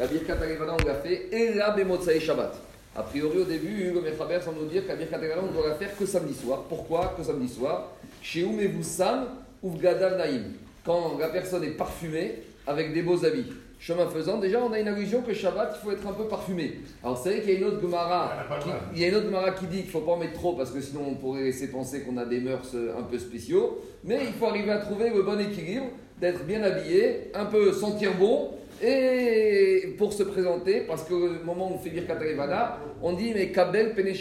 la Birkat on l'a fait, et la Bemotsae Shabbat. A priori, au début, le Mechaber semble nous dire que la Birkat Arevana, on doit la faire que samedi soir. Pourquoi que samedi soir? Chez Oumevoussam ou Gadav Naïm? Quand la personne est parfumée avec des beaux habits. Chemin faisant, déjà, on a une allusion que Shabbat, il faut être un peu parfumé. Alors, c'est vrai qu'il y a une autre Gemara qui, il y a une autre Gemara qui dit qu'il ne faut pas en mettre trop parce que sinon on pourrait laisser penser qu'on a des mœurs euh, un peu spéciaux. Mais il faut arriver à trouver le bon équilibre, d'être bien habillé, un peu sentir bon et pour se présenter, parce que au moment où on fait Birkat Arevana, on dit mais Kabel Pene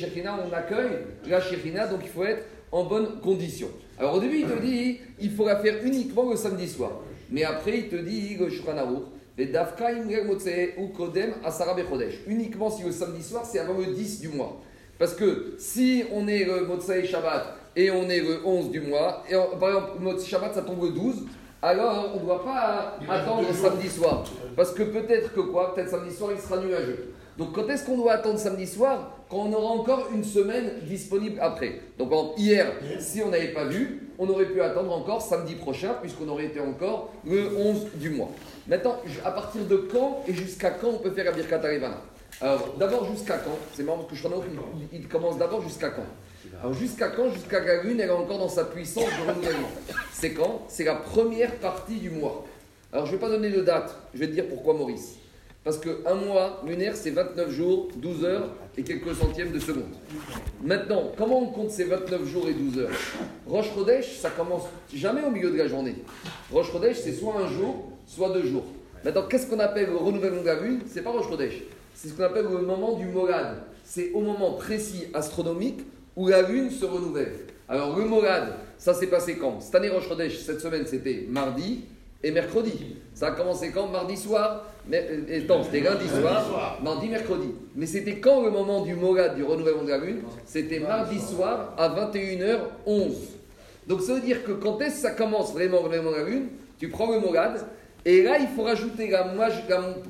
on accueille la Shekhinah, donc il faut être en bonne condition. Alors au début, il te dit il faut la faire uniquement le samedi soir. Mais après, il te dit le ou Kodem. Uniquement si le samedi soir, c'est avant le 10 du mois. Parce que si on est le Motseh Shabbat et on est le 11 du mois, et par exemple, Motseh Shabbat ça tombe le 12, alors on ne doit pas attendre samedi soir. Parce que peut-être que quoi Peut-être samedi soir il sera nuageux. Donc quand est-ce qu'on doit attendre samedi soir Quand on aura encore une semaine disponible après? Donc par exemple, hier, si on n'avait pas vu, on aurait pu attendre encore samedi prochain, puisqu'on aurait été encore le 11 du mois. Maintenant, je- à partir de quand et jusqu'à quand on peut faire la Birkat Alors d'abord jusqu'à quand? C'est marrant parce que Shranor, il, il commence d'abord jusqu'à quand? Alors jusqu'à quand Jusqu'à la lune, elle est encore dans sa puissance de renouvellement. C'est quand C'est la première partie du mois. Alors je ne vais pas donner de date, je vais te dire pourquoi Maurice. Parce qu'un mois lunaire, c'est 29 jours, 12 heures et quelques centièmes de seconde. Maintenant, comment on compte ces 29 jours et 12 heures Roche Chodesh, ça commence jamais au milieu de la journée. Roche Chodesh, c'est soit un jour, soit deux jours. Maintenant, qu'est-ce qu'on appelle le renouvellement de la lune C'est pas Roche Chodesh. C'est ce qu'on appelle le moment du Morad. C'est au moment précis astronomique où la lune se renouvelle. Alors, le Morad, ça s'est passé quand? Cette année, Chodesh, cette semaine, c'était mardi et mercredi. Ça a commencé quand? Mardi soir mais, euh, et, Non, c'était lundi soir, mardi, mercredi. Mais c'était quand le moment du Morad, du renouvellement de la lune? C'était mardi soir à 21h11. Donc ça veut dire que quand est-ce que ça commence vraiment le renouvellement de la lune? Tu prends le Morad et là il faut rajouter la-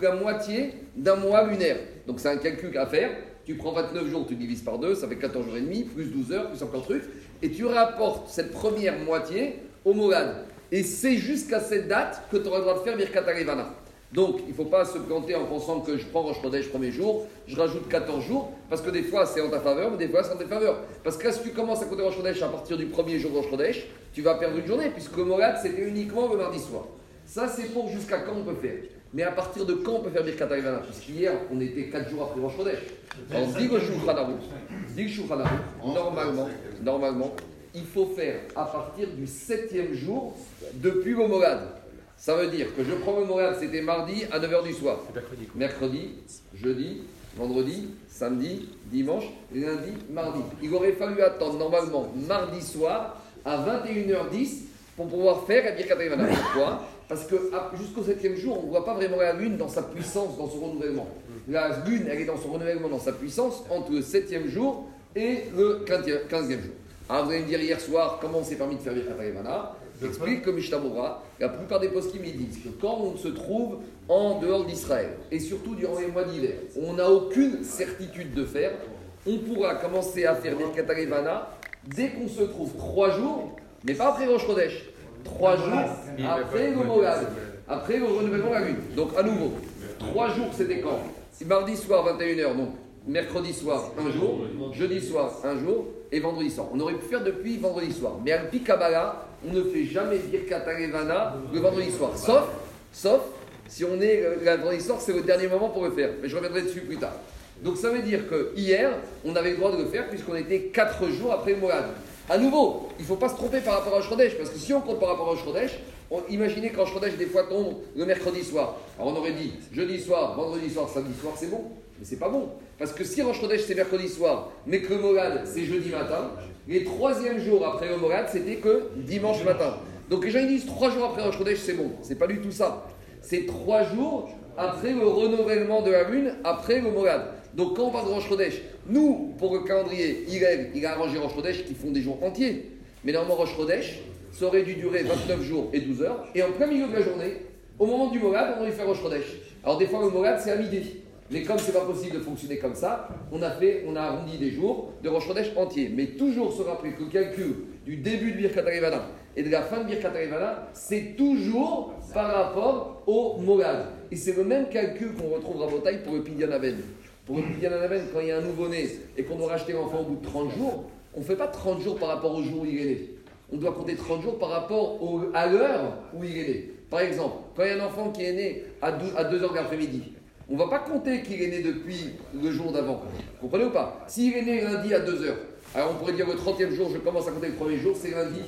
la moitié d'un mois lunaire. Donc c'est un calcul à faire. Tu prends 29 jours, tu divises par 2, ça fait 14 jours et demi, plus 12 heures, plus encore truc. Et tu rapportes cette première moitié au Morad. Et c'est jusqu'à cette date que tu auras le droit de faire Birkat Arevana. Donc, il ne faut pas se planter en pensant que je prends Rosh Chodesh premier jour, je rajoute 14 jours, parce que des fois c'est en ta faveur, mais des fois c'est en ta faveur. Parce que si tu commences à compter Rosh Chodesh à partir du premier jour Rosh Chodesh, tu vas perdre une journée, puisque le Morad c'était uniquement le mardi soir. Ça, c'est pour jusqu'à quand on peut faire. Mais à partir de quand on peut faire Birkat Arevana Puisqu'hier, on était 4 jours après Rosh Chodesh. Alors, dit Aruch, normalement, normalement, il faut faire à partir du septième jour depuis le Morad. Ça veut dire que je prends le Morad, c'était mardi à 9h du soir. Mercredi, jeudi, vendredi, samedi, dimanche, lundi, mardi. Il aurait fallu attendre normalement mardi soir à 21h10 pour pouvoir faire la Birkat Arevana. Pourquoi? Parce que à- jusqu'au septième jour, on ne voit pas vraiment la lune dans sa puissance, dans son renouvellement. La lune, elle est dans son renouvellement, dans sa puissance, entre le septième jour et le quinzième jour. Alors vous allez me dire hier soir, comment on s'est permis de faire Birkat Arevana Explique que Mishtamura, la plupart des poskim ils disent que quand on se trouve en dehors d'Israël, et surtout durant les mois d'hiver, on n'a aucune certitude de faire, on pourra commencer à faire Birkat dès qu'on se trouve trois jours, mais pas après Rosh Chodesh, trois jours après le Moab, après le renouvellement de la lune. Donc à nouveau, trois jours c'était quand C'est mardi soir 21h, donc mercredi soir un jour, jeudi soir un jour, et vendredi soir. On aurait pu faire depuis vendredi soir. Mais à Kabbalah, on ne fait jamais Birkat Arevana le vendredi soir. Sauf, sauf, si on est euh, le vendredi soir, c'est le dernier moment pour le faire. Mais je reviendrai dessus plus tard. Donc ça veut dire que hier, on avait le droit de le faire puisqu'on était 4 jours après le Moab. À nouveau, il ne faut pas se tromper par rapport à Shrodesh, parce que si on compte par rapport à Shrodesh, on, imaginez quand Shrodesh des fois tombe le mercredi soir. Alors on aurait dit jeudi soir, vendredi soir, samedi soir, c'est bon. Mais c'est pas bon. Parce que si Rosh c'est mercredi soir, mais que Morad c'est jeudi matin, les troisièmes jours après Morad c'était que dimanche matin. Donc les gens ils disent trois jours après Rosh c'est bon. C'est pas du tout ça. C'est trois jours après le renouvellement de la lune, après le. Donc quand on parle de nous, pour le calendrier, il, il a arrangé Rosh Chodesh qui font des jours entiers. Mais normalement Rosh Chodesh, ça aurait dû durer 29 jours et 12 heures. Et en plein milieu de la journée, au moment du Morad, on aurait fait Rosh Chodesh. Alors des fois le Morad c'est à midi. Mais comme c'est pas possible de fonctionner comme ça, on a fait, on a arrondi des jours de Rosh Chodesh entier. Mais toujours se rappeler que le calcul du début de Birkat et de la fin de Birkat c'est toujours par rapport au Molad. Et c'est le même calcul qu'on retrouve à Botaï pour le Pidyan Aben. Pour Aben, quand il y a un nouveau-né et qu'on doit racheter l'enfant au bout de 30 jours, on ne fait pas 30 jours par rapport au jour où il est né. On doit compter 30 jours par rapport à l'heure où il est né. Par exemple, quand il y a un enfant qui est né à 2, à 2 heures de l'après-midi, on ne va pas compter qu'il est né depuis le jour d'avant. Comprenez ou pas? S'il est né lundi à 2 heures, alors on pourrait dire le 30e jour, je commence à compter le premier jour, c'est lundi.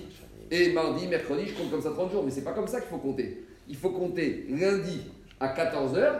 Et mardi, mercredi, je compte comme ça 30 jours. Mais ce n'est pas comme ça qu'il faut compter. Il faut compter lundi à 14 heures.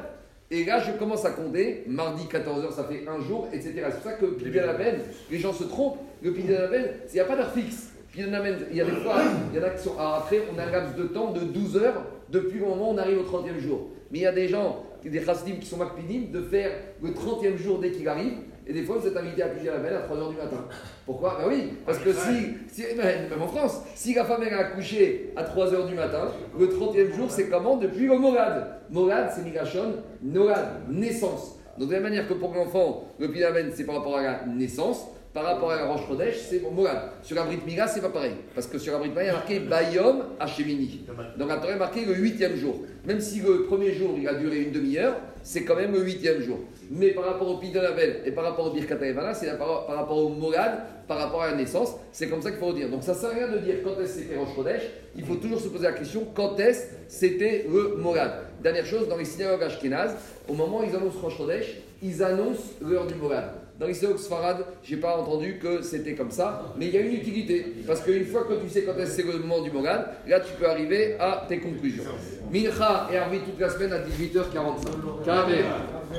Et là, je commence à compter, mardi 14h, ça fait un jour, etc. C'est pour ça que le la peine, les gens se trompent. Le la peine, il n'y a pas d'heure fixe. Il y a des fois, il y en a qui sont. après, on a un laps de temps de 12 heures depuis le moment où on arrive au 30e jour. Mais il y a des gens, des chassidim qui sont makpidim, de faire le 30e jour dès qu'il arrive. Et des fois, vous êtes invité à prier la veille à 3h du matin. Pourquoi? Ben oui, parce que si, si même en France, si la femme elle a accouché à 3h du matin, le 30e jour, c'est comment? Depuis le morad. Morad, c'est migration, noad, naissance. Donc, de la même manière que pour l'enfant, le pilamen, c'est par rapport à la naissance. Par rapport à la Roche c'est bon, Morad. Sur la Brit c'est pas pareil. Parce que sur la Brit il y a marqué Bayom Hashemini. Donc la Torah est marqué le huitième jour. Même si le premier jour, il a duré une demi-heure, c'est quand même le huitième jour. Mais par rapport au Pidonabel et par rapport au Birkat c'est par, rapport au Morad, par rapport à la naissance. C'est comme ça qu'il faut dire. Donc ça sert à rien de dire quand est-ce c'était Rosh Chodesh. Il faut toujours se poser la question quand est-ce c'était le Morad. Dernière chose, dans les synagogues Ashkenaz, au moment où ils annoncent Rosh Chodesh, ils annoncent l'heure du Morad. Dans l'histoire Sfarad, je n'ai pas entendu que c'était comme ça, mais il y a une utilité. Parce qu'une fois que tu sais quand c'est le moment du Morad, là tu peux arriver à tes conclusions. Mincha et Arvi toute la semaine à 18h45.